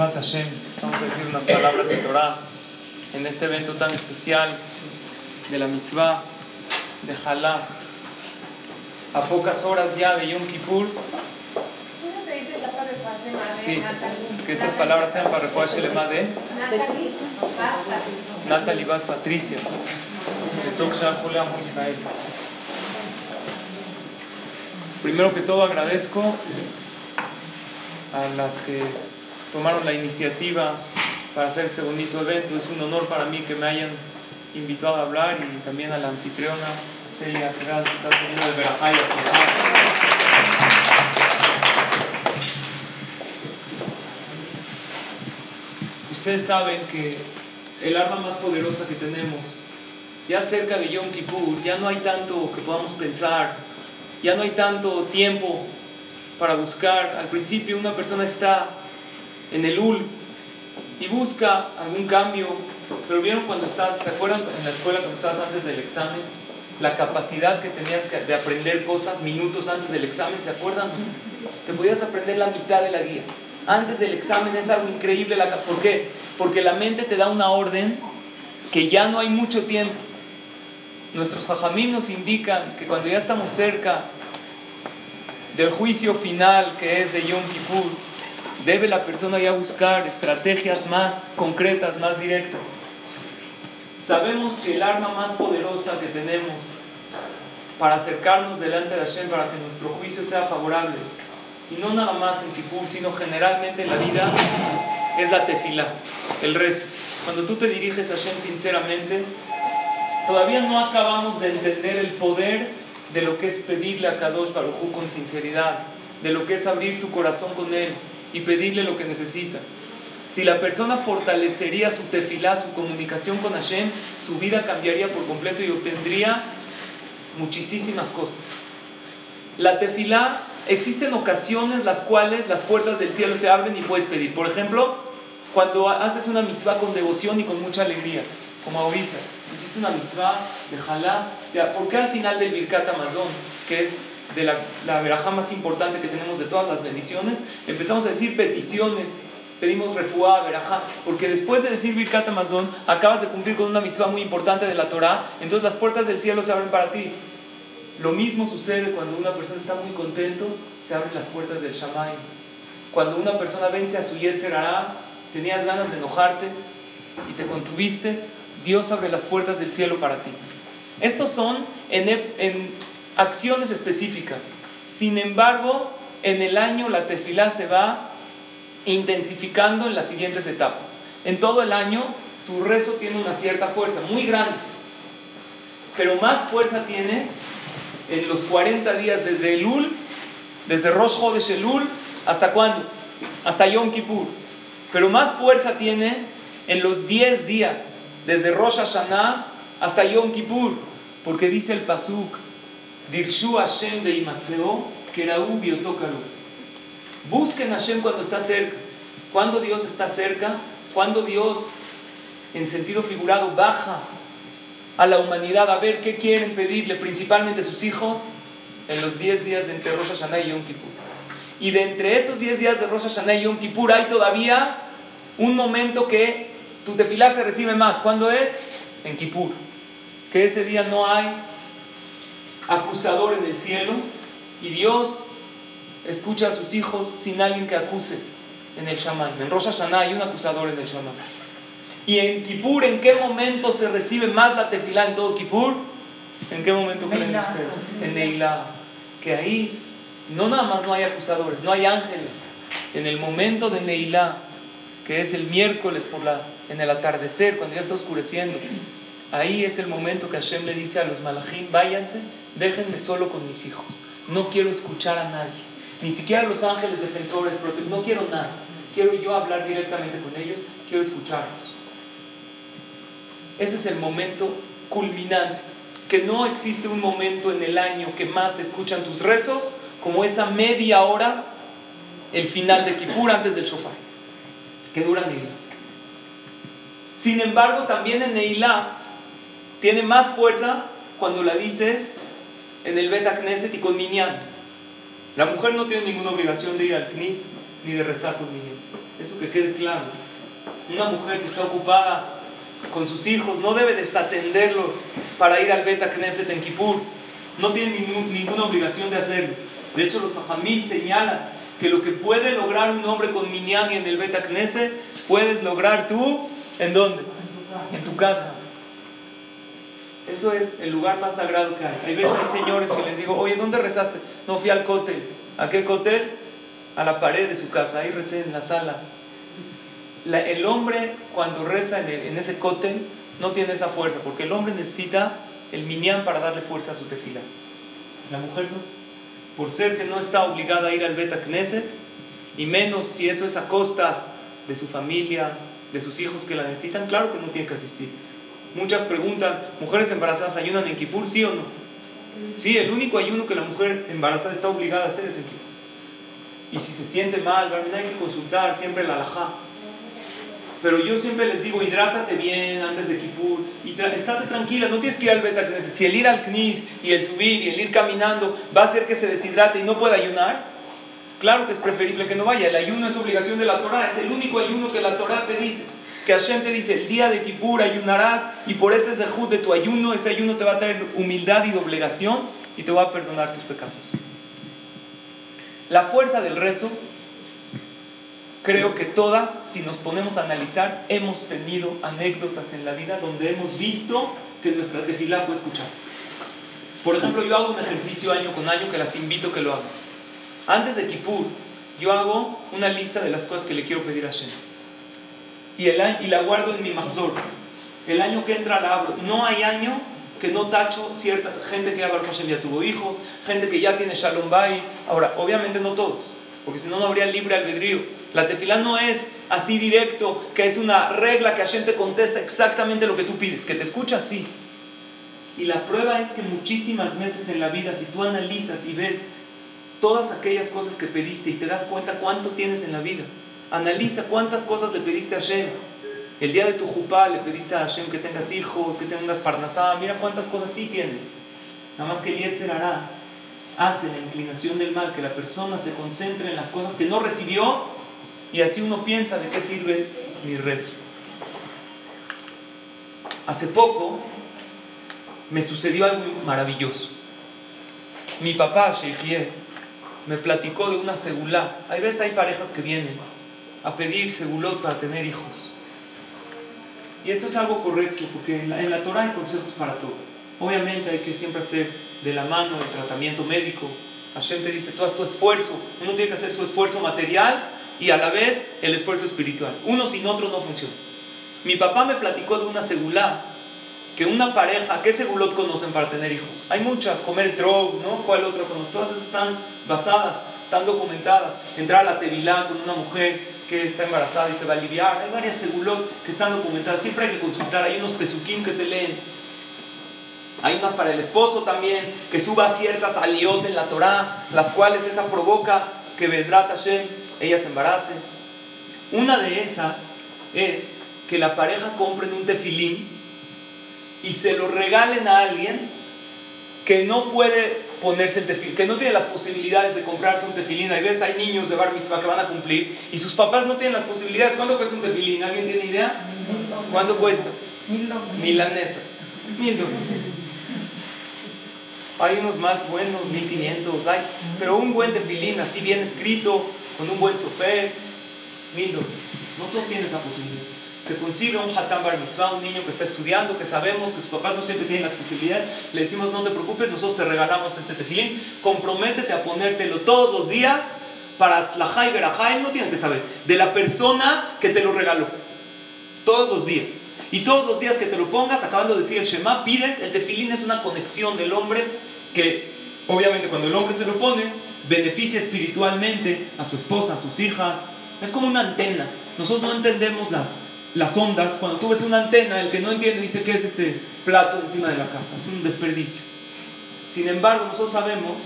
Vamos a decir unas palabras de Torah en este evento tan especial de la mitzvah de Jalá. A pocas horas ya de Yom Kippur. Sí, que estas palabras sean para Refuah Shelema de Natalie Bat Patricia, de Toksha Julián Israel. Primero que todo agradezco a las que tomaron la iniciativa para hacer este bonito evento. Es un honor para mí que me hayan invitado a hablar y también a la anfitriona Celia Serral, que está de Verajay Ustedes saben que el arma más poderosa que tenemos, ya cerca de Yom Kippur, ya no hay tanto que podamos pensar, ya no hay tanto tiempo para buscar. Al principio una persona está en el UL y busca algún cambio, pero vieron cuando estás, ¿se acuerdan en la escuela cuando estabas antes del examen? La capacidad que tenías de aprender cosas minutos antes del examen, ¿se acuerdan? Te podías aprender la mitad de la guía. Antes del examen es algo increíble. La, ¿Por qué? Porque la mente te da una orden que ya no hay mucho tiempo. Nuestros jajamim nos indican que cuando ya estamos cerca del juicio final que es de Yom Kippur, debe la persona ya buscar estrategias más concretas, más directas. Sabemos que el arma más poderosa que tenemos para acercarnos delante de Hashem, para que nuestro juicio sea favorable, y no nada más en Kippur, sino generalmente en la vida, es la tefila, el rezo. Cuando tú te diriges a Hashem sinceramente, todavía no acabamos de entender el poder de lo que es pedirle a Kadosh Baruj con sinceridad, de lo que es abrir tu corazón con Él, y pedirle lo que necesitas. Si la persona fortalecería su tefilá, su comunicación con Hashem, su vida cambiaría por completo y obtendría muchísimas cosas. La tefilá, existen ocasiones las cuales las puertas del cielo se abren y puedes pedir. Por ejemplo, cuando haces una mitzvah con devoción y con mucha alegría, como ahorita, hiciste una mitzvah de jalá, o sea, ¿por qué al final del Birkat Amazon, que es de la, la verajá más importante que tenemos de todas las bendiciones, empezamos a decir peticiones, pedimos refuá, verajá, porque después de decir Birkat Amazon, acabas de cumplir con una mitzvah muy importante de la Torah, entonces las puertas del cielo se abren para ti. Lo mismo sucede cuando una persona está muy contento, se abren las puertas del Shamay. Cuando una persona vence a su Yetzer tenías ganas de enojarte y te contuviste, Dios abre las puertas del cielo para ti. Estos son en acciones específicas. Sin embargo, en el año la tefilá se va intensificando en las siguientes etapas. En todo el año tu rezo tiene una cierta fuerza, muy grande, pero más fuerza tiene en los 40 días desde Elul, desde Rosh Chodesh Elul, ¿hasta cuándo? Hasta Yom Kippur. Pero más fuerza tiene en los 10 días, desde Rosh Hashanah hasta Yom Kippur, porque dice el Pasuk, Dirshu Hashem de Imatzeo, Keraú Biotócalo. Busquen a Hashem cuando está cerca. Cuando Dios está cerca, cuando Dios, en sentido figurado, baja a la humanidad a ver qué quieren pedirle, principalmente sus hijos, en los 10 días de entre Rosh y Yom Kippur. Y de entre esos 10 días de Rosh Hashanah y Yom Kippur hay todavía un momento que tu tefilá se recibe más. ¿Cuándo es? En Kippur. Que ese día no hay acusador en el cielo y Dios escucha a sus hijos sin alguien que acuse en el Shaman. En Rosh Hashanah hay un acusador en el Shaman. Y en Kippur, ¿en qué momento se recibe más la tefilá en todo Kippur? ¿En qué momento creen ustedes? En Neilá. Que ahí no nada más no hay acusadores, no hay ángeles. En el momento de Neilá, que es el miércoles por la, en el atardecer, cuando ya está oscureciendo, ahí es el momento que Hashem le dice a los malachim, váyanse déjenme solo con mis hijos. No quiero escuchar a nadie. ni siquiera los ángeles defensores, no quiero nada. Quiero yo hablar directamente con ellos, quiero escucharlos. Ese es el momento culminante, que no existe un momento en el año que más escuchan tus rezos como esa media hora, el final de Kippur antes del shofar, que dura Neilá. Sin embargo, también en Neilá tiene más fuerza cuando la dices en el Bet Knesset y con Minyan. La mujer no tiene ninguna obligación de ir al Knis ni de rezar con Minyan. Eso que quede claro. Una mujer que está ocupada con sus hijos no debe desatenderlos para ir al Bet Knesset en Kippur. No tiene ninguna obligación de hacerlo. De hecho, los Fajamim señalan que lo que puede lograr un hombre con Minyan y en el Bet Knesset, puedes lograr tú, ¿en dónde? En tu casa. Eso es el lugar más sagrado que hay. Hay veces hay señores que les digo, oye, ¿dónde rezaste? No fui al cótel. ¿A qué cótel? A la pared de su casa. Ahí recé en la sala. el hombre cuando reza en, ese cótel no tiene esa fuerza, porque el hombre necesita el minyan para darle fuerza a su tefila. La mujer no. Por ser que no está obligada a ir al Beta Knesset, y menos si eso es a costas de su familia, de sus hijos que la necesitan, claro que no tiene que asistir. Muchas preguntan, ¿mujeres embarazadas ayunan en Kippur, sí o no? Sí, el único ayuno que la mujer embarazada está obligada a hacer es en Kippur. Y si se siente mal, hay que consultar siempre la alajá. Pero yo siempre les digo, hidrátate bien antes de Kippur y estate tranquila, no tienes que ir al Beta. Si el ir al Knis y el subir y el ir caminando va a hacer que se deshidrate y no pueda ayunar, claro que es preferible que no vaya. El ayuno es obligación de la Torah, es el único ayuno que la Torah te dice que Hashem te dice, el día de Kippur ayunarás y por ese zehut de tu ayuno, ese ayuno te va a traer humildad y doblegación y te va a perdonar tus pecados. La fuerza del rezo, creo que todas, si nos ponemos a analizar, hemos tenido anécdotas en la vida donde hemos visto que nuestra tefilá fue escuchada. Por ejemplo, yo hago un ejercicio año con año que las invito a que lo hagan. Antes de Kippur, yo hago una lista de las cosas que le quiero pedir a Hashem y, el, y la guardo en mi mazor. El año que entra la abro. No hay año que no tacho cierta gente que ya Hashem ya tuvo hijos, gente que ya tiene Shalom Bay. Ahora, obviamente no todos, porque si no, no habría libre albedrío. La tefilá no es así directo, que es una regla que Hashem te contesta exactamente lo que tú pides, que te escucha así. Y la prueba es que muchísimas veces en la vida, si tú analizas y ves todas aquellas cosas que pediste y te das cuenta cuánto tienes en la vida, Analiza cuántas cosas le pediste a Hashem. El día de tu jupá le pediste a Hashem que tengas hijos, que tengas parnasá. Mira cuántas cosas sí tienes. Nada más que el hará. Hace la inclinación del mal, que la persona se concentre en las cosas que no recibió y así uno piensa de qué sirve mi rezo. Hace poco me sucedió algo maravilloso. Mi papá, Sheikh me platicó de una segulá. Hay veces hay parejas que vienen a pedir segulot para tener hijos. Y esto es algo correcto, porque en la, Torah hay consejos para todo. Obviamente hay que siempre hacer de la mano el tratamiento médico. Hashem te dice, tú haz tu esfuerzo. Uno tiene que hacer su esfuerzo material y a la vez el esfuerzo espiritual. Uno sin otro no funciona. Mi papá me platicó de una segulá, que una pareja, ¿qué segulot conocen para tener hijos? Hay muchas, comer drog, ¿no? ¿Cuál otra conocen? Todas esas están basadas, están documentadas. Entrar a la tevilá con una mujer que está embarazada y se va a aliviar. Hay varias segulot que están documentadas. Siempre hay que consultar. Hay unos pesuquín que se leen. Hay unas para el esposo también, que suba ciertas aliot en la Torah, las cuales esa provoca que Bedrat Hashem, ella se embarace. Una de esas es que la pareja compre un tefilín y se lo regalen a alguien que no puede ponerse el tefilín, que no tiene las posibilidades de comprarse un tefilín. Hay veces hay niños de bar mitzvah que van a cumplir y sus papás no tienen las posibilidades. ¿Cuánto cuesta un tefilín? ¿Alguien tiene idea? ¿Cuánto cuesta? Milanesa. Mil Hay unos más buenos, 1500, hay, pero un buen tefilín así bien escrito, con un buen sofer, mil No todos tienen esa posibilidad se consigue un Hatam Bar Mitzvah, un niño que está estudiando, que sabemos que sus papás no siempre tienen las posibilidades, le decimos no te preocupes, nosotros te regalamos este tefilín, comprométete a ponértelo todos los días para Tzlahá y Berajá, él no tiene que saber, de la persona que te lo regaló, todos los días. Y todos los días que te lo pongas, acabando de decir el Shema, pides, el tefilín es una conexión del hombre que, obviamente, cuando el hombre se lo pone, beneficia espiritualmente a su esposa, a sus hijas. Es como una antena. Nosotros no entendemos las, las ondas. Cuando tú ves una antena, el que no entiende dice que es este plato encima de la casa. Es un desperdicio. Sin embargo, nosotros sabemos,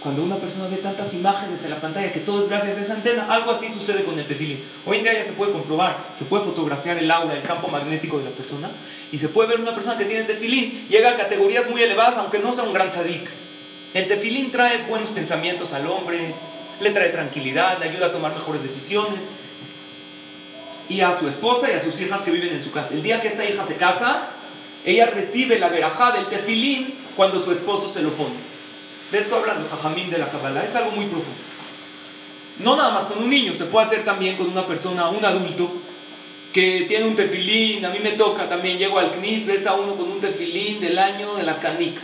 cuando una persona ve tantas imágenes en la pantalla, que todo es gracias a esa antena, algo así sucede con el tefilín. Hoy en día ya se puede comprobar, se puede fotografiar el aura, el campo magnético de la persona, y se puede ver una persona que tiene tefilín, llega a categorías muy elevadas, aunque no sea un gran tzadik. El tefilín trae buenos pensamientos al hombre, le trae tranquilidad, le ayuda a tomar mejores decisiones. Y a su esposa y a sus hijas que viven en su casa. El día que esta hija se casa, ella recibe la verajá del tefilín cuando su esposo se lo pone. De esto hablan los hajamim de la Kabbalah, es algo muy profundo. No nada más con un niño, se puede hacer también con una persona, un adulto, que tiene un tefilín, a mí me toca también, llego al CNIS, ves a uno con un tefilín del año de la canica,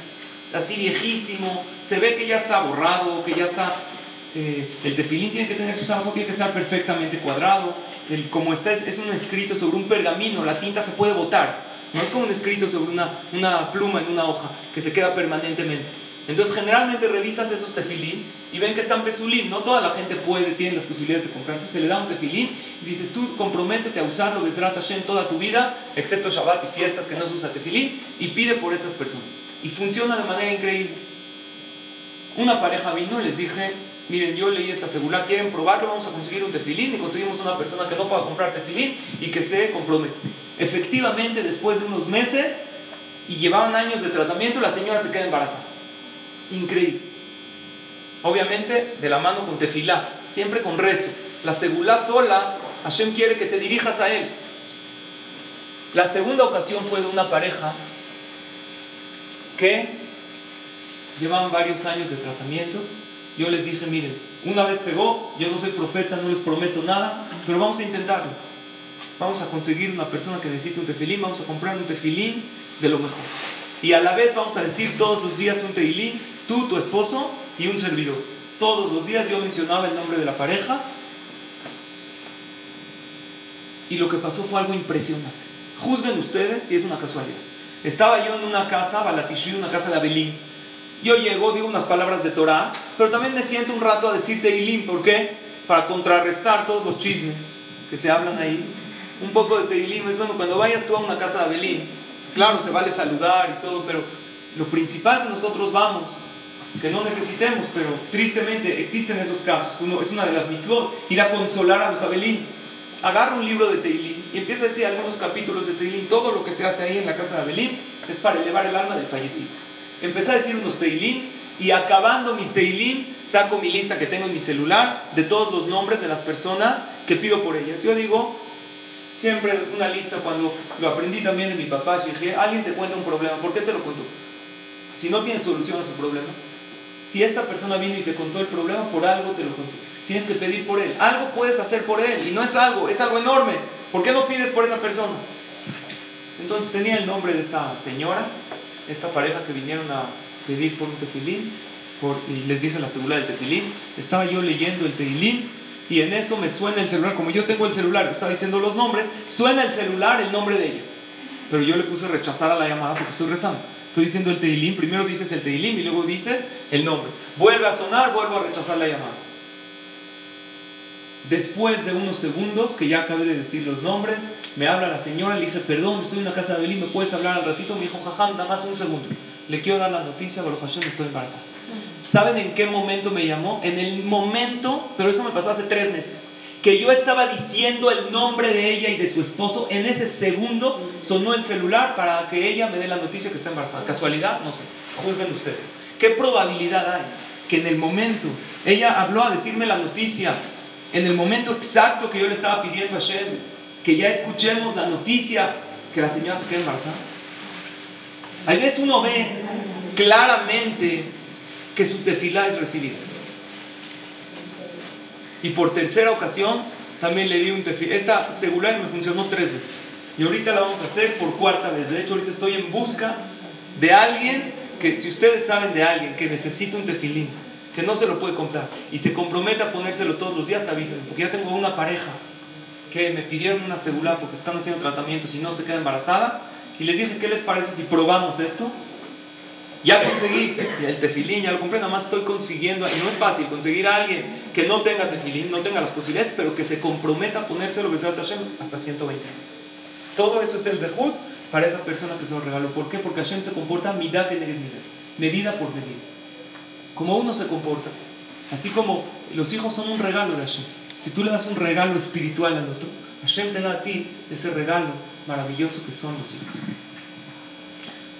así viejísimo, se ve que ya está borrado, que ya está... Eh, el tefilín tiene que tener su zapato, tiene que estar perfectamente cuadrado, como está, es un escrito sobre un pergamino, la tinta se puede botar, no es como un escrito sobre una, pluma en una hoja que se queda permanentemente. Entonces generalmente revisas esos tefilín y ven que están pesulín. No toda la gente puede, tiene las posibilidades de comprar. Entonces se le da un tefilín y dices tú comprométete a usarlo Bezrat Hashem toda tu vida, excepto Shabbat y fiestas que no se usa tefilín, y pide por estas personas. Y funciona de manera increíble. Una pareja vino y les dije, miren, yo leí esta segura, quieren probarlo, vamos a conseguir un tefilín y conseguimos una persona que no pueda comprar tefilín y que se compromete. Efectivamente, después de unos meses y llevaban años de tratamiento, la señora se queda embarazada. Increíble. Obviamente, de la mano con tefilá, siempre con rezo. La segulá sola, Hashem quiere que te dirijas a él. La segunda ocasión fue de una pareja que llevaban varios años de tratamiento. Yo les dije, miren, una vez pegó, yo no soy profeta, no les prometo nada, pero vamos a intentarlo vamos a conseguir una persona que necesite un tefilín, vamos a comprar un tefilín de lo mejor. Y a la vez vamos a decir todos los días un tefilín, tú, tu esposo y un servidor. Todos los días yo mencionaba el nombre de la pareja y lo que pasó fue algo impresionante. Juzguen ustedes si es una casualidad. Estaba yo en una casa, Balatishu, una casa de Abelín. Yo llego, digo unas palabras de Torah, pero también me siento un rato a decir Teilín. ¿Por qué? Para contrarrestar todos los chismes que se hablan ahí un poco de Teilim. Es bueno, cuando vayas tú a una casa de Abelín, claro, se vale saludar y todo, pero lo principal que nosotros vamos, que no necesitemos, pero tristemente existen esos casos. Uno, es una de las mitzvot, ir a consolar a los Abelín. Agarra un libro de Teilim y empieza a decir algunos capítulos de Teilim. Todo lo que se hace ahí en la casa de Abelín es para elevar el alma del fallecido. Empecé a decir unos Teilim y acabando mis Teilim, saco mi lista que tengo en mi celular de todos los nombres de las personas que pido por ellas. Yo digo, Siempre una lista cuando lo aprendí también de mi papá, dije, alguien te cuenta un problema, ¿por qué te lo cuento? Si no tienes solución a su problema, si esta persona vino y te contó el problema, por algo te lo contó. Tienes que pedir por él. Algo puedes hacer por él y no es algo, es algo enorme. ¿Por qué no pides por esa persona? Entonces tenía el nombre de esta señora, esta pareja que vinieron a pedir por un tefilín, y les dije la seguridad del tefilín. Estaba yo leyendo el tefilín y en eso me suena el celular, como yo tengo el celular está diciendo los nombres, suena el celular el nombre de ella. Pero yo le puse rechazar a la llamada porque estoy rezando. Estoy diciendo el teilín, primero dices el teilín y luego dices el nombre. Vuelve a sonar, vuelvo a rechazar la llamada. Después de unos segundos que ya acabé de decir los nombres, me habla la señora, le dije, perdón, estoy en una casa de Belín, ¿me puedes hablar al ratito? Me dijo, jajam, nada más un segundo. Le quiero dar la noticia, Baruch Hashem, estoy embarazada. ¿Saben en qué momento me llamó? En el momento, pero eso me pasó hace tres meses, que yo estaba diciendo el nombre de ella y de su esposo, en ese segundo sonó el celular para que ella me dé la noticia que está embarazada. ¿Casualidad? No sé, juzguen ustedes. ¿Qué probabilidad hay que en el momento ella habló a decirme la noticia, en el momento exacto que yo le estaba pidiendo a Shem, que ya escuchemos la noticia que la señora se queda embarazada? A veces uno ve claramente que su tefilá es recibida. Y por tercera ocasión también le di un tefilá. Esta seguridad me funcionó tres veces. Y ahorita la vamos a hacer por cuarta vez. De hecho, ahorita estoy en busca de alguien que, si ustedes saben de alguien que necesita un tefilín, que no se lo puede comprar y se compromete a ponérselo todos los días, avísenme. Porque ya tengo una pareja que me pidieron una seguridad porque están haciendo tratamientos y no se queda embarazada. Y les dije, ¿qué les parece si probamos esto? Ya conseguí el tefilín, ya lo compré, nada más estoy consiguiendo, y no es fácil conseguir a alguien que no tenga tefilín, no tenga las posibilidades, pero que se comprometa a ponérselo hasta 120 Todo eso es el zehut para esa persona que se lo regaló. ¿Por qué? Porque Hashem se comporta medida que medida por medida. Como uno se comporta. Así como los hijos son un regalo de Hashem. Si tú le das un regalo espiritual al otro, Hashem te da a ti ese regalo maravilloso que son los hijos.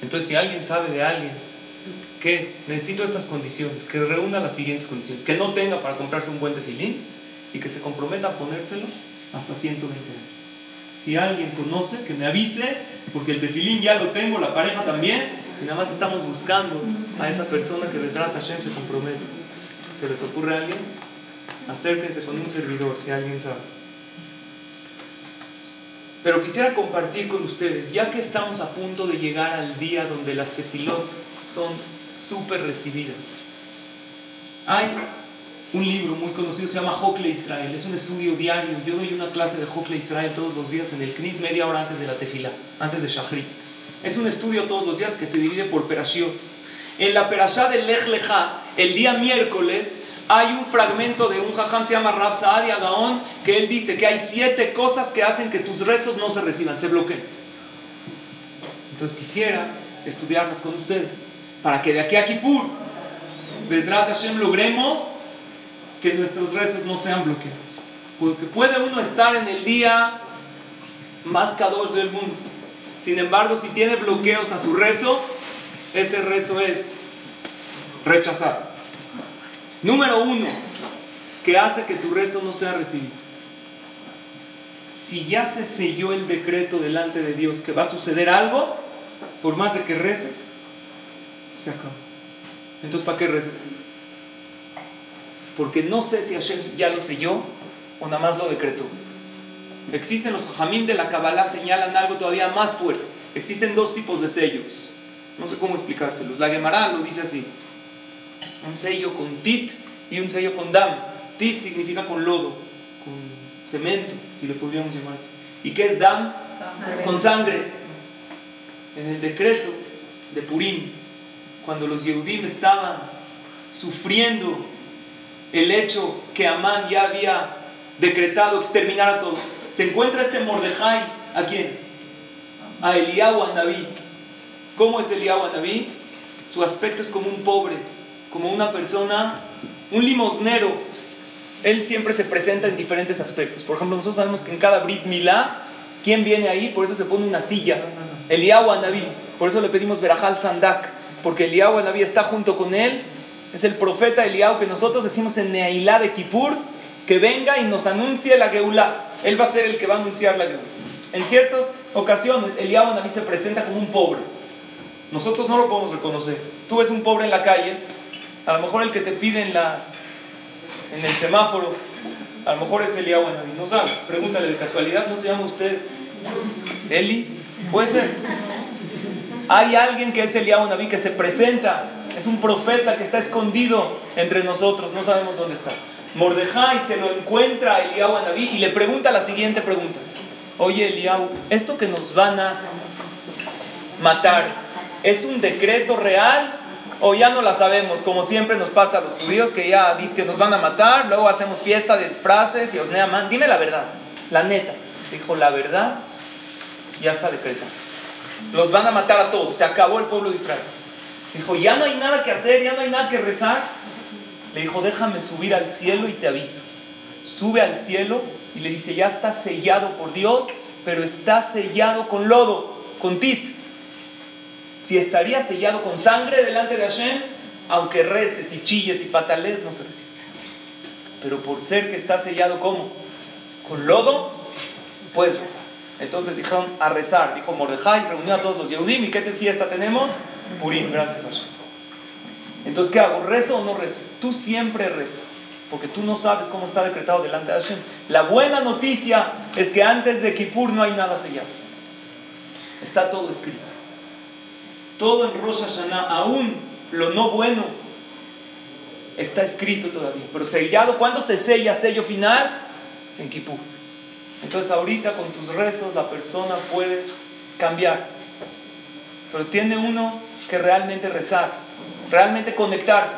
Entonces, si alguien sabe de alguien que necesito estas condiciones, que reúna las siguientes condiciones, que no tenga para comprarse un buen tefilín y que se comprometa a ponérselo hasta 120 años. Si alguien conoce, que me avise, porque el tefilín ya lo tengo, la pareja también, y nada más estamos buscando a esa persona que trata Hashem se compromete. ¿Se les ocurre a alguien? Acérquense con un servidor, si alguien sabe. Pero quisiera compartir con ustedes, ya que estamos a punto de llegar al día donde las tefilot son súper recibidas. Hay un libro muy conocido, se llama Hokle Israel, es un estudio diario. Yo doy una clase de Hokle Israel todos los días en el CNIS, media hora antes de la tefila, antes de Shachrit. Es un estudio todos los días que se divide por perashiot. En la perashá de Lech Lecha, el día miércoles, hay un fragmento de un jajam, se llama Rab Saadi Agaon, que él dice que hay siete cosas que hacen que tus rezos no se reciban, se bloqueen. Entonces quisiera estudiarlas con ustedes, para que de aquí a Kippur, Bezrat Hashem, logremos que nuestros rezos no sean bloqueados. Porque puede uno estar en el día más kadosh del mundo. Sin embargo, si tiene bloqueos a su rezo, ese rezo es rechazado. Número uno, que hace que tu rezo no sea recibido. Si ya se selló el decreto delante de Dios que va a suceder algo, por más de que reces, se acaba. Entonces, ¿para qué rezo? Porque no sé si Hashem ya lo selló o nada más lo decretó. Existen los jamín de la Kabbalah, señalan algo todavía más fuerte. Existen dos tipos de sellos. No sé cómo explicárselos. La Gemara lo dice así un sello con tit y un sello con dam. Tit significa con lodo, con cemento, si le podríamos llamar así. ¿Y qué es dam? Con sangre. En el decreto de Purim, cuando los Yehudim estaban sufriendo el hecho que Amán ya había decretado exterminar a todos, se encuentra este Mordejai, ¿a quién? A Eliyahu Anabí. ¿Cómo es Eliyahu Anabí? Su aspecto es como un pobre, como una persona, un limosnero. Él siempre se presenta en diferentes aspectos. Por ejemplo, nosotros sabemos que en cada Brit Milá, ¿quién viene ahí? Por eso se pone una silla. Eliyahu Anabí. Por eso le pedimos Verajal Sandak. Porque Eliyahu Anabí está junto con él. Es el profeta Eliyahu que nosotros decimos en Neailá de Kippur que venga y nos anuncie la Geulá. Él va a ser el que va a anunciar la Geulá. En ciertas ocasiones, Eliyahu Anabí se presenta como un pobre. Nosotros no lo podemos reconocer. Tú ves un pobre en la calle a lo mejor el que te pide en, la, en el semáforo, a lo mejor es Eliyahu Anabí. No sabe. Pregúntale de casualidad, ¿no se llama usted Eli? Puede ser. Hay alguien que es Eliyahu Anabí que se presenta. Es un profeta que está escondido entre nosotros. No sabemos dónde está. Mordejai se lo encuentra a Eliyahu Anabí y le pregunta la siguiente pregunta. Oye Eliyahu, ¿esto que nos van a matar es un decreto real o ya no la sabemos, como siempre nos pasa a los judíos que ya dicen que nos van a matar, luego hacemos fiesta de disfraces y os neaman. Dime la verdad, la neta. Dijo, la verdad ya está decretada. Los van a matar a todos, se acabó el pueblo de Israel. Dijo, ya no hay nada que hacer, ya no hay nada que rezar. Le dijo, déjame subir al cielo y te aviso. Sube al cielo y le dice, ya está sellado por Dios, pero está sellado con lodo, con tit si estaría sellado con sangre delante de Hashem, aunque reces y chilles y patales, no se recibe. Pero por ser que está sellado como con lodo, puedes rezar. Entonces dijeron a rezar, dijo Mordejai, reunió a todos los Yehudim, ¿y qué fiesta tenemos? Purim, gracias a Hashem. Entonces, ¿qué hago? ¿Rezo o no rezo? Tú siempre rezas, porque tú no sabes cómo está decretado delante de Hashem. La buena noticia es que antes de Kippur no hay nada sellado. Está todo escrito todo en Rosh Hashanah, aún lo no bueno, está escrito todavía. Pero sellado, ¿cuándo se sella sello final? En Kippur. Entonces ahorita con tus rezos la persona puede cambiar. Pero tiene uno que realmente rezar. realmente conectarse.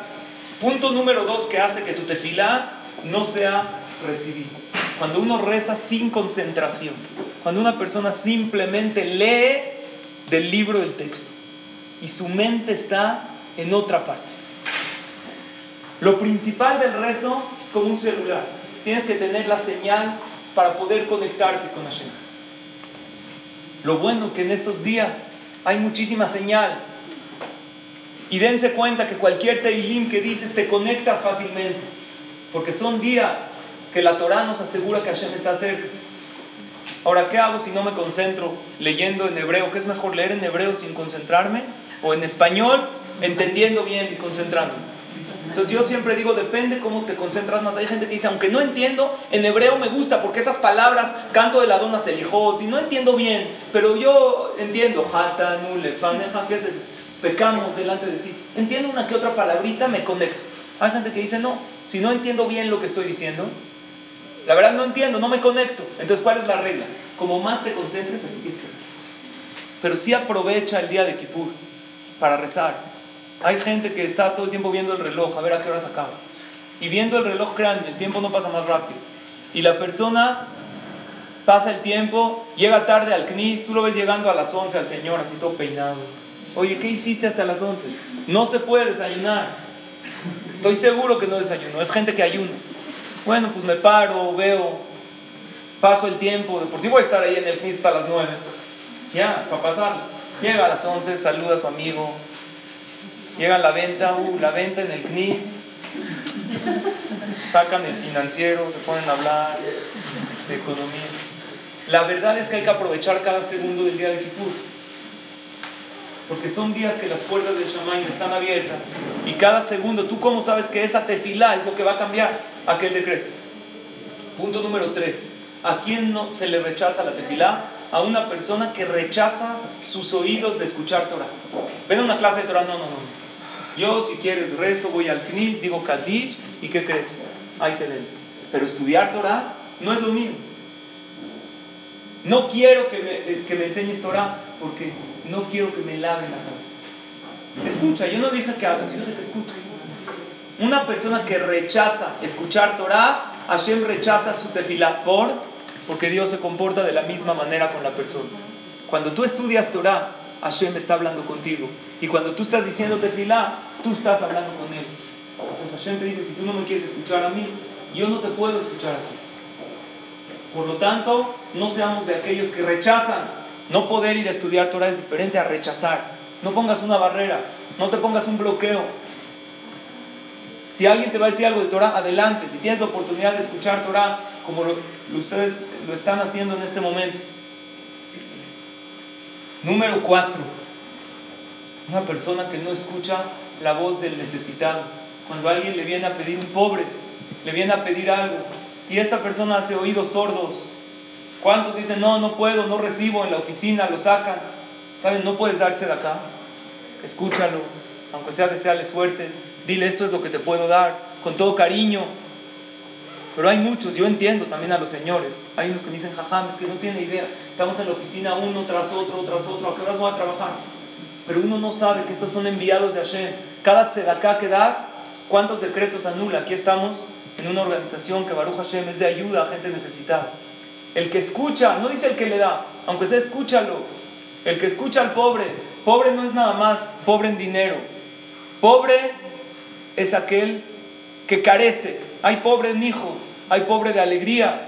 Punto número dos que hace que tu tefilá no sea recibido. Cuando uno reza sin concentración, cuando una persona simplemente lee del libro del texto y su mente está en otra parte. Lo principal del rezo, como un celular, tienes que tener la señal para poder conectarte con Hashem. Lo bueno que en estos días hay muchísima señal. Y dense cuenta que cualquier teilim que dices te conectas fácilmente. Porque son días que la Torah nos asegura que Hashem está cerca. Ahora, ¿qué hago si no me concentro leyendo en hebreo? ¿Qué es mejor leer en hebreo sin concentrarme? ¿O en español entendiendo bien y concentrándome? Entonces yo siempre digo, depende cómo te concentras más. Hay gente que dice, aunque no entiendo, en hebreo me gusta porque esas palabras, canto de la dona selijot, y no entiendo bien, pero yo entiendo, hatanu, lefaneja, ¿qué es eso? Pecamos delante de ti. Entiendo una que otra palabrita, me conecto. Hay gente que dice, no, si no entiendo bien lo que estoy diciendo, la verdad no entiendo, no me conecto. Entonces, ¿cuál es la regla? Como más te concentres, así que Pero sí aprovecha el día de Kippur para rezar hay gente que está todo el tiempo viendo el reloj, a ver a qué hora acaba. Y viendo el reloj grande, el tiempo no pasa más rápido. Y la persona pasa el tiempo, llega tarde al CNIS, tú lo ves llegando a las 11 al señor, así todo peinado. Oye, ¿qué hiciste hasta las 11? No se puede desayunar. Estoy seguro que no desayuno, es gente que ayuna. Bueno, pues me paro, veo, paso el tiempo, de por sí voy a estar ahí en el CNIS hasta las 9. Ya, para pasar. Llega a las 11, saluda a su amigo, Llega la venta, uh, la venta en el CNI, sacan el financiero, se ponen a hablar de economía. La verdad es que hay que aprovechar cada segundo del día de Kippur. Porque son días que las puertas del Shammai están abiertas. Y cada segundo, ¿tú cómo sabes que esa tefilá es lo que va a cambiar aquel decreto? Punto número 3. ¿A quién no se le rechaza la tefilá? A una persona que rechaza sus oídos de escuchar Torah. Ven a una clase de Torah, no, no, no. Yo, si quieres, rezo, voy al CNIS, digo Kadish, ¿y qué crees? Ahí se ven. Pero estudiar Torah no es lo mío. No quiero que me, eh, que me enseñes Torah porque no quiero que me laven la cabeza. Escucha, yo no dije que hagas, yo dije que escuches. Una persona que rechaza escuchar Torah, Hashem rechaza su tefilá por, porque Dios se comporta de la misma manera con la persona. Cuando tú estudias Torah, Hashem está hablando contigo. Y cuando tú estás diciendo tefilá, tú estás hablando con Él. Entonces Hashem te dice, si tú no me quieres escuchar a mí, yo no te puedo escuchar a ti. Por lo tanto, no seamos de aquellos que rechazan. No poder ir a estudiar Torah es diferente a rechazar. No pongas una barrera, no te pongas un bloqueo. Si alguien te va a decir algo de Torah, adelante. Si tienes la oportunidad de escuchar Torah, como ustedes lo están haciendo en este momento. Número cuatro, una persona que no escucha la voz del necesitado. Cuando alguien le viene a pedir un pobre, le viene a pedir algo, y esta persona hace oídos sordos. ¿Cuántos dicen, no, no puedo, no recibo en la oficina, lo sacan? ¿Saben? No puedes darse de acá. Escúchalo, aunque sea desearle suerte. Dile, esto es lo que te puedo dar, con todo cariño. Pero hay muchos, yo entiendo también a los señores. Hay unos que me dicen, jajam, es que no tiene idea. Estamos en la oficina uno tras otro, tras otro. ¿A qué horas voy a trabajar? Pero uno no sabe que estos son enviados de Hashem. Cada tzedaká que das, ¿cuántos decretos anula? Aquí estamos en una organización que Baruch Hashem es de ayuda a gente necesitada. El que escucha, no dice el que le da, aunque sea escúchalo. El que escucha al pobre, pobre no es nada más pobre en dinero. Pobre es aquel que carece. Hay pobre en hijos, hay pobre de alegría,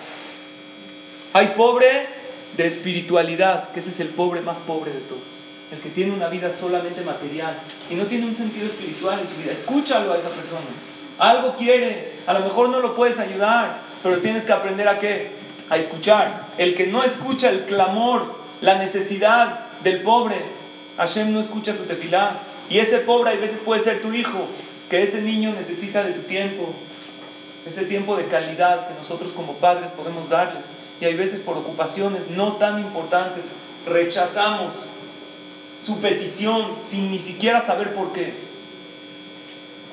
hay pobre de espiritualidad, que ese es el pobre más pobre de todos. El que tiene una vida solamente material y no tiene un sentido espiritual en su vida. Escúchalo a esa persona. Algo quiere, a lo mejor no lo puedes ayudar, pero tienes que aprender a qué? A escuchar. El que no escucha el clamor, la necesidad del pobre, Hashem no escucha su tefilá. Y ese pobre a veces puede ser tu hijo, que ese niño necesita de tu tiempo, ese tiempo de calidad que nosotros como padres podemos darles. Y hay veces por ocupaciones no tan importantes rechazamos su petición sin ni siquiera saber por qué.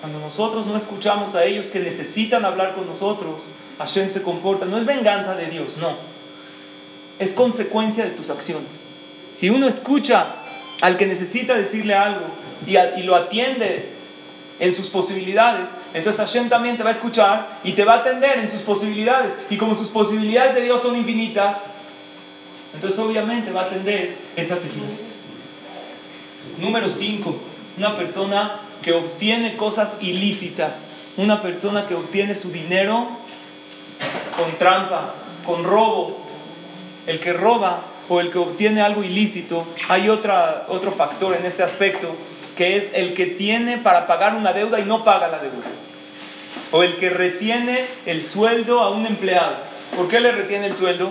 Cuando nosotros no escuchamos a ellos que necesitan hablar con nosotros, Hashem se comporta. No es venganza de Dios, no. Es consecuencia de tus acciones. Si uno escucha al que necesita decirle algo y, y lo atiende en sus posibilidades, entonces Hashem también te va a escuchar y te va a atender en sus posibilidades. Y como sus posibilidades de Dios son infinitas, entonces obviamente va a atender esa tefila. Número 5. Una persona que obtiene cosas ilícitas. Una persona que obtiene su dinero con trampa, con robo. El que roba o el que obtiene algo ilícito, hay otra, otro factor en este aspecto, que es el que tiene para pagar una deuda y no paga la deuda. O el que retiene el sueldo a un empleado. ¿Por qué le retiene el sueldo?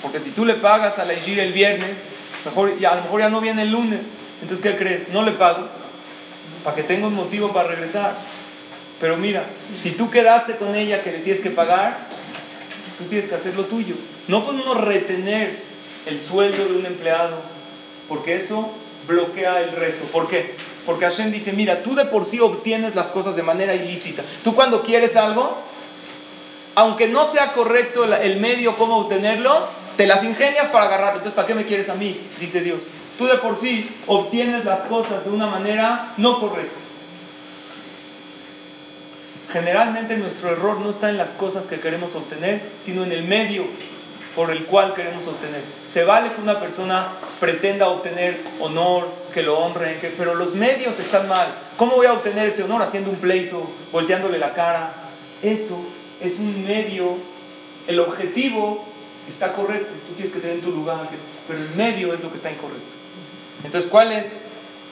Porque si tú le pagas a la Ishir el viernes, mejor, ya, a lo mejor ya no viene el lunes. Entonces, ¿qué crees? No le pago para que tenga un motivo para regresar. Pero mira, si tú quedaste con ella que le tienes que pagar, tú tienes que hacer lo tuyo. No uno retener el sueldo de un empleado, porque eso bloquea el rezo. ¿Por qué? Porque Hashem dice, mira, tú de por sí obtienes las cosas de manera ilícita. Tú cuando quieres algo, aunque no sea correcto el medio cómo obtenerlo, te las ingenias para agarrarlo. Entonces, ¿para qué me quieres a mí? Dice Dios. Tú de por sí obtienes las cosas de una manera no correcta. Generalmente nuestro error no está en las cosas que queremos obtener, sino en el medio por el cual queremos obtener. Se vale que una persona pretenda obtener honor, que lo honren, que, pero los medios están mal. ¿Cómo voy a obtener ese honor haciendo un pleito, volteándole la cara? Eso es un medio, el objetivo está correcto, tú tienes que tener tu lugar, pero el medio es lo que está incorrecto. Entonces, ¿cuál es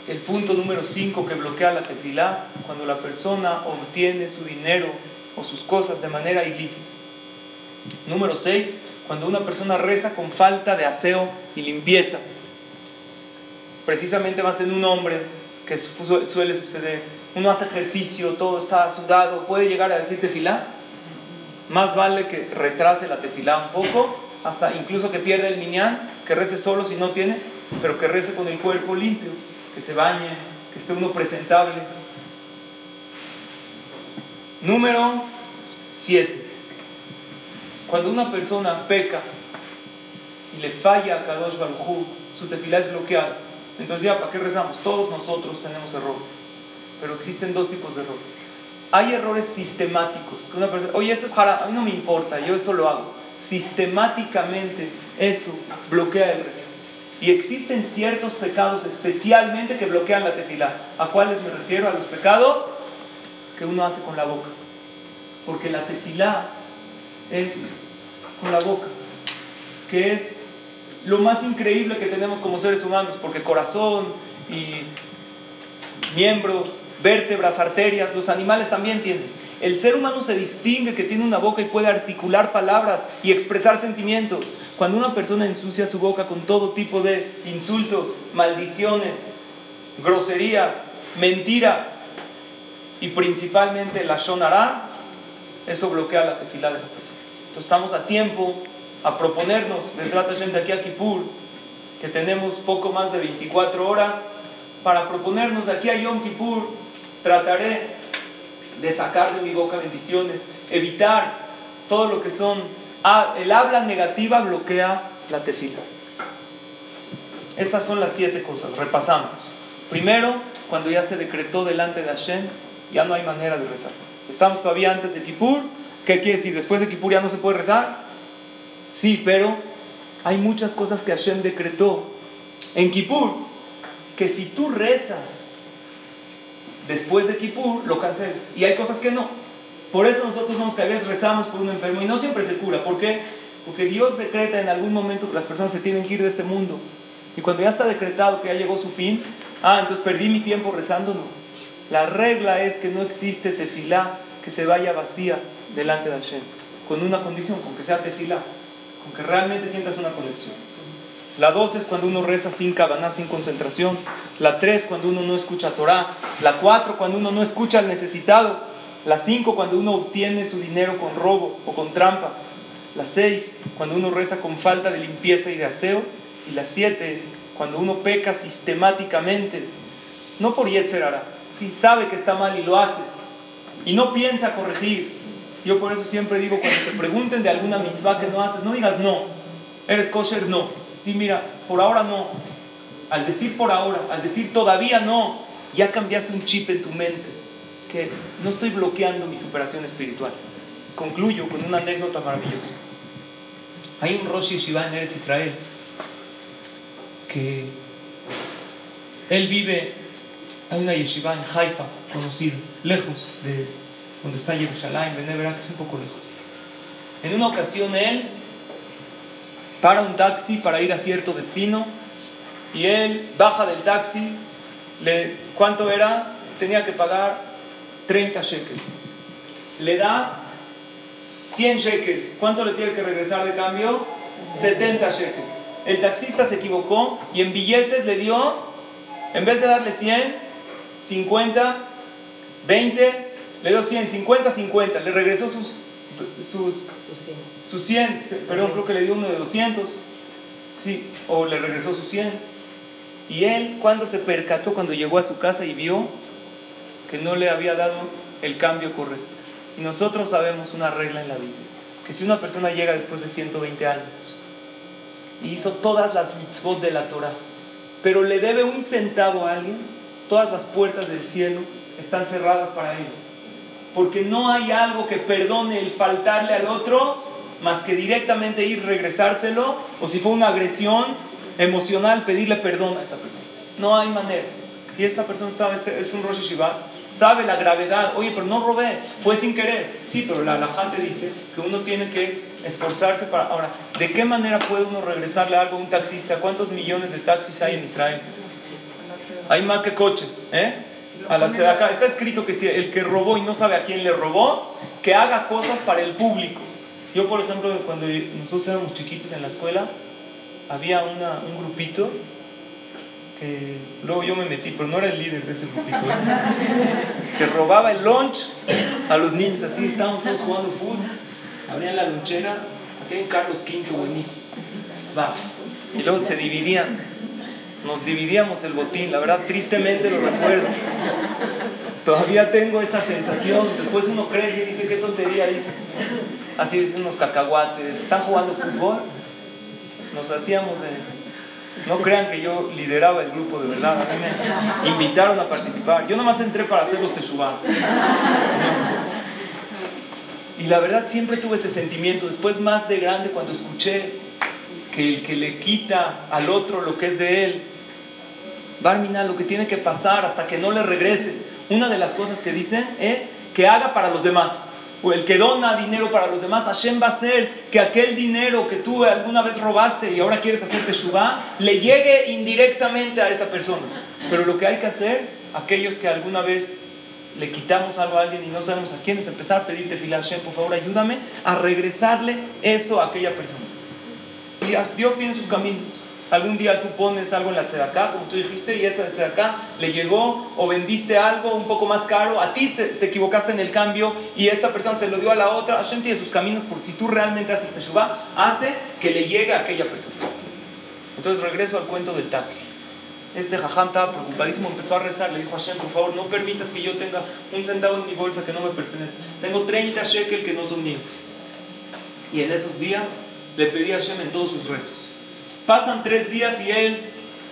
el punto número 5 que bloquea la tefilá? Cuando la persona obtiene su dinero o sus cosas de manera ilícita. Número 6, cuando una persona reza con falta de aseo y limpieza. Precisamente más en un hombre que suele suceder. Uno hace ejercicio, todo está sudado, puede llegar a decir tefilá. Más vale que retrase la tefilá un poco, hasta incluso que pierda el minyan, que rece solo si no tiene, pero que rece con el cuerpo limpio, que se bañe, que esté uno presentable. Número 7. Cuando una persona peca y le falla a Kadosh Baruj su tefilá es bloqueada. Entonces ya, ¿para qué rezamos? Todos nosotros tenemos errores, pero existen dos tipos de errores. Hay errores sistemáticos, oye, esto es jara, a mí no me importa, yo esto lo hago. Sistemáticamente eso bloquea el rezo. Y existen ciertos pecados especialmente que bloquean la tefilá. ¿A cuáles me refiero? A los pecados que uno hace con la boca. Porque la tefilá es con la boca, que es lo más increíble que tenemos como seres humanos, porque corazón y miembros, vértebras, arterias, los animales también tienen. El ser humano se distingue que tiene una boca y puede articular palabras y expresar sentimientos. Cuando una persona ensucia su boca con todo tipo de insultos, maldiciones, groserías, mentiras y principalmente la shonara, eso bloquea la persona. Entonces estamos a tiempo a proponernos, me trata de aquí a Kippur, que tenemos poco más de 24 horas, para proponernos de aquí a Yom Kippur, trataré de sacar de mi boca bendiciones, evitar todo lo que son, ah, el habla negativa bloquea la tefila. Estas son las siete cosas, repasamos. Primero, cuando ya se decretó delante de Hashem, ya no hay manera de rezar. Estamos todavía antes de Kippur, ¿qué quiere decir? Después de Kippur ya no se puede rezar. Sí, pero hay muchas cosas que Hashem decretó en Kippur, que si tú rezas después de Kippur lo cancelas. Y hay cosas que no. Por eso nosotros vamos que a veces rezamos por un enfermo y no siempre se cura. ¿Por qué? Porque Dios decreta en algún momento que las personas se tienen que ir de este mundo. Y cuando ya está decretado que ya llegó su fin, ah, entonces perdí mi tiempo rezando, no. La regla es que no existe tefilá que se vaya vacía delante de Hashem. Con una condición, con que sea tefilá. Con que realmente sientas una conexión. La dos es cuando uno reza sin cabana, sin concentración. La tres cuando uno no escucha Torah. La cuatro cuando uno no escucha al necesitado. La cinco cuando uno obtiene su dinero con robo o con trampa. La seis cuando uno reza con falta de limpieza y de aseo. Y la siete cuando uno peca sistemáticamente. No por Yetzerara. Si sabe que está mal y lo hace. Y no piensa corregir. Yo por eso siempre digo, cuando te pregunten de alguna mitzvah que no haces, no digas no. ¿Eres kosher? No Sí, mira, por ahora no. Al decir por ahora, al decir todavía no, ya cambiaste un chip en tu mente. que no estoy bloqueando mi superación espiritual. Concluyo con una anécdota maravillosa. Hay un Rosh Yeshiva en Eretz Israel que él vive, hay una yeshiva en Haifa, conocido, lejos de donde está Jerusalén, Benevera, que es un poco lejos. En una ocasión él para un taxi para ir a cierto destino y él baja del taxi, le, ¿cuánto era? Tenía que pagar 30 shekels. Le da 100 shekels. ¿Cuánto le tiene que regresar de cambio? 70 shekels. El taxista se equivocó y en billetes le dio, en vez de darle 100, 50, 20, le dio 100, 50, 50. Le regresó sus, sus, sus 100. perdón, creo que le dio uno de 200. Sí, o le regresó sus 100. Y él, cuando se percató, cuando llegó a su casa y vio que no le había dado el cambio correcto. Y nosotros sabemos una regla en la Biblia, que si una persona llega después de 120 años y hizo todas las mitzvot de la Torah, pero le debe un centavo a alguien, todas las puertas del cielo están cerradas para él. Porque no hay algo que perdone el faltarle al otro más que directamente ir regresárselo o si fue una agresión emocional pedirle perdón a esa persona. No hay manera. Y esta persona estaba, este, es un Rosh Shiva, sabe la gravedad. Oye, pero no robé, fue sin querer. Sí, pero la alajá te dice que uno tiene que esforzarse para... Ahora, ¿de qué manera puede uno regresarle algo a un taxista? ¿Cuántos millones de taxis hay en Israel? Hay más que coches, ¿eh? A la está escrito que si el que robó y no sabe a quién le robó, que haga cosas para el público. Yo, por ejemplo, cuando nosotros éramos chiquitos en la escuela, había una, un grupito que luego yo me metí, pero no era el líder de ese grupito, ¿eh? que robaba el lunch a los niños, así estaban todos jugando fútbol, abrían la lonchera, aquí hay un Carlos V buenísimo, va, y luego se dividían, nos dividíamos el botín, la verdad tristemente lo recuerdo, todavía tengo esa sensación, después uno crece y dice, qué tontería así dicen unos cacahuates, están jugando fútbol, nos hacíamos de... No crean que yo lideraba el grupo de verdad, a mí me invitaron a participar. Yo nomás entré para hacer los teshuvah. Y la verdad siempre tuve ese sentimiento, después más de grande cuando escuché que el que le quita al otro lo que es de él, Barmina, lo que tiene que pasar hasta que no le regrese. Una de las cosas que dicen es que haga para los demás o el que dona dinero para los demás, Hashem va a hacer que aquel dinero que tú alguna vez robaste y ahora quieres hacerte shubá, le llegue indirectamente a esa persona. Pero lo que hay que hacer, aquellos que alguna vez le quitamos algo a alguien y no sabemos a quién, es empezar a pedirte fila Hashem, por favor ayúdame a regresarle eso a aquella persona. Y Dios tiene sus caminos. Algún día tú pones algo en la tzedaká, como tú dijiste, y esa tzedaká le llegó o vendiste algo un poco más caro, a ti te equivocaste en el cambio y esta persona se lo dio a la otra. Hashem tiene sus caminos, por si tú realmente haces teshuvah, hace que le llegue a aquella persona. Entonces regreso al cuento del taxi. Este jajam estaba preocupadísimo, empezó a rezar, le dijo a Hashem, por favor, no permitas que yo tenga un centavo en mi bolsa que no me pertenece. Tengo 30 shekel que no son míos. Y en esos días le pedí a Hashem en todos sus rezos Pasan tres días y él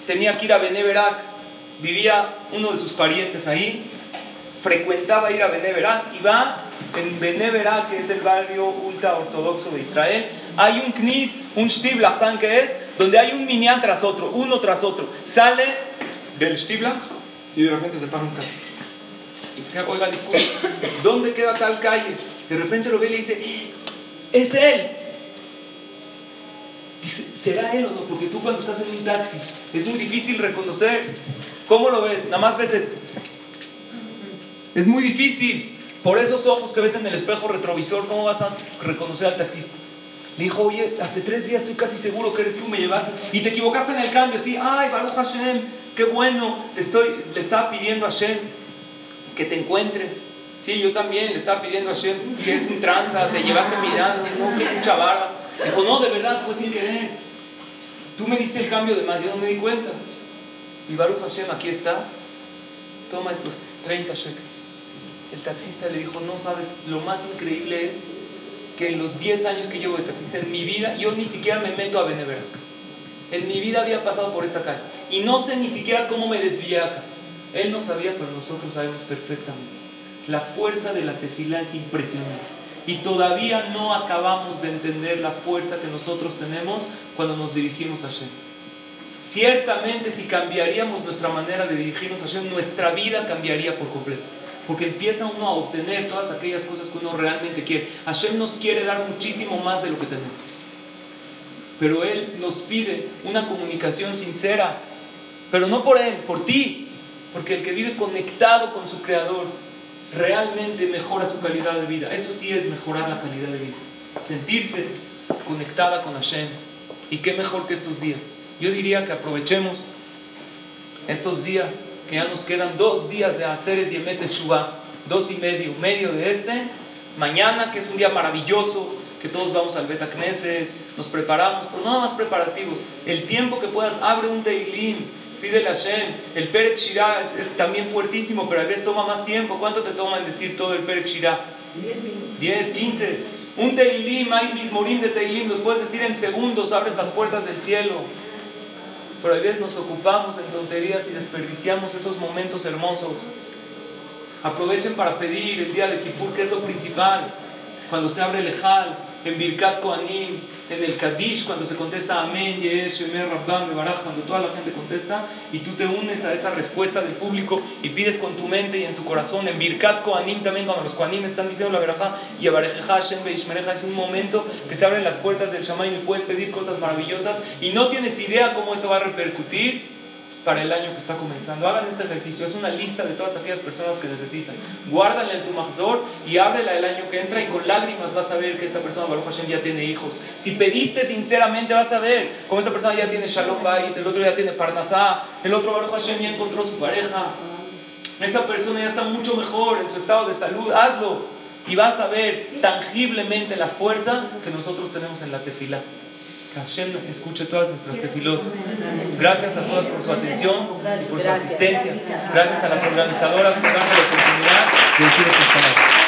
tenía que ir a Beneverac, vivía uno de sus parientes ahí, frecuentaba ir a Beneverac y va en Beneverac, que es el barrio ultra ortodoxo de Israel, hay un knis, un shtiblach, que es? Donde hay un minyan tras otro, uno tras otro. Sale del shtiblach y de repente se para un. Dice, oiga, disculpe, ¿dónde queda tal calle? De repente lo ve y le dice, es él. Dice, ¿será él o no? Porque tú cuando estás en un taxi es muy difícil reconocer. ¿Cómo lo ves? Nada más ves esto. Es muy difícil. Por esos ojos que ves en el espejo retrovisor, ¿cómo vas a reconocer al taxista? Le dijo, oye, hace tres días estoy casi seguro que eres tú, me llevaste y te equivocaste en el cambio. Sí, ay, Baruch Hashem, qué bueno. Te estoy, le estaba pidiendo a Hashem que te encuentre. Sí, yo también le estaba pidiendo a Hashem que eres un tranza, te llevaste mirando, no, que mucha barba. Dijo, no, de verdad, fue sin querer. Tú me diste el cambio de más, yo no me di cuenta. Y Baruch Hashem, aquí estás. Toma estos 30 shekels. El taxista le dijo, no sabes, lo más increíble es que en los 10 años que llevo de taxista en mi vida, yo ni siquiera me meto a Beneverac. En mi vida había pasado por esta calle. Y no sé ni siquiera cómo me desvié acá. Él no sabía, pero nosotros sabemos perfectamente. La fuerza de la tefila es impresionante. Y todavía no acabamos de entender la fuerza que nosotros tenemos cuando nos dirigimos a Hashem. Ciertamente si cambiaríamos nuestra manera de dirigirnos a Hashem, nuestra vida cambiaría por completo. Porque empieza uno a obtener todas aquellas cosas que uno realmente quiere. Hashem nos quiere dar muchísimo más de lo que tenemos. Pero Él nos pide una comunicación sincera. Pero no por Él, por ti. Porque el que vive conectado con su Creador realmente mejora su calidad de vida. Eso sí es mejorar la calidad de vida. Sentirse conectada con Hashem. Y qué mejor que estos días. Yo diría que aprovechemos estos días, que ya nos quedan dos días de hacer el Diemet Shuvah, dos y medio, medio de este. Mañana, que es un día maravilloso, que todos vamos al Beta nos preparamos, pero nada más preparativos. El tiempo que puedas, abre un Teilim, pídele a Hashem. El Perek Shirah es también fuertísimo, pero a veces toma más tiempo. ¿Cuánto te toma en decir todo el Perek Shirah? 10, 15. Un Teilim, hay mismorim de Teilim, los puedes decir en segundos, abres las puertas del cielo. Pero a veces nos ocupamos en tonterías y desperdiciamos esos momentos hermosos. Aprovechen para pedir el día de Kippur, que es lo principal. Cuando se abre el Ejal, en Birkat Kohanim, en el Kadish, cuando se contesta Amén, Yesh, Shemer, Rabbam, Baraj, cuando toda la gente contesta y tú te unes a esa respuesta del público y pides con tu mente y en tu corazón, en Birkat Kohanim también, cuando los Kohanim están diciendo la Barajá, y Hashem, Beishmereja, es un momento que se abren las puertas del Shamayim y puedes pedir cosas maravillosas y no tienes idea cómo eso va a repercutir para el año que está comenzando. Hagan este ejercicio, es una lista de todas aquellas personas que necesitan. Guárdala en tu mazor y ábrela el año que entra y con lágrimas vas a ver que esta persona, Baruch Hashem, ya tiene hijos. Si pediste sinceramente vas a ver cómo esta persona ya tiene Shalom Bait, el otro ya tiene Parnasá, el otro Baruch Hashem ya encontró su pareja. Esta persona ya está mucho mejor en su estado de salud, hazlo y vas a ver tangiblemente la fuerza que nosotros tenemos en la tefila. Que Hashem escuche todas nuestras tefilot. Gracias a todas por su atención y por su asistencia. Gracias a las organizadoras por darme la oportunidad de decir estas palabras.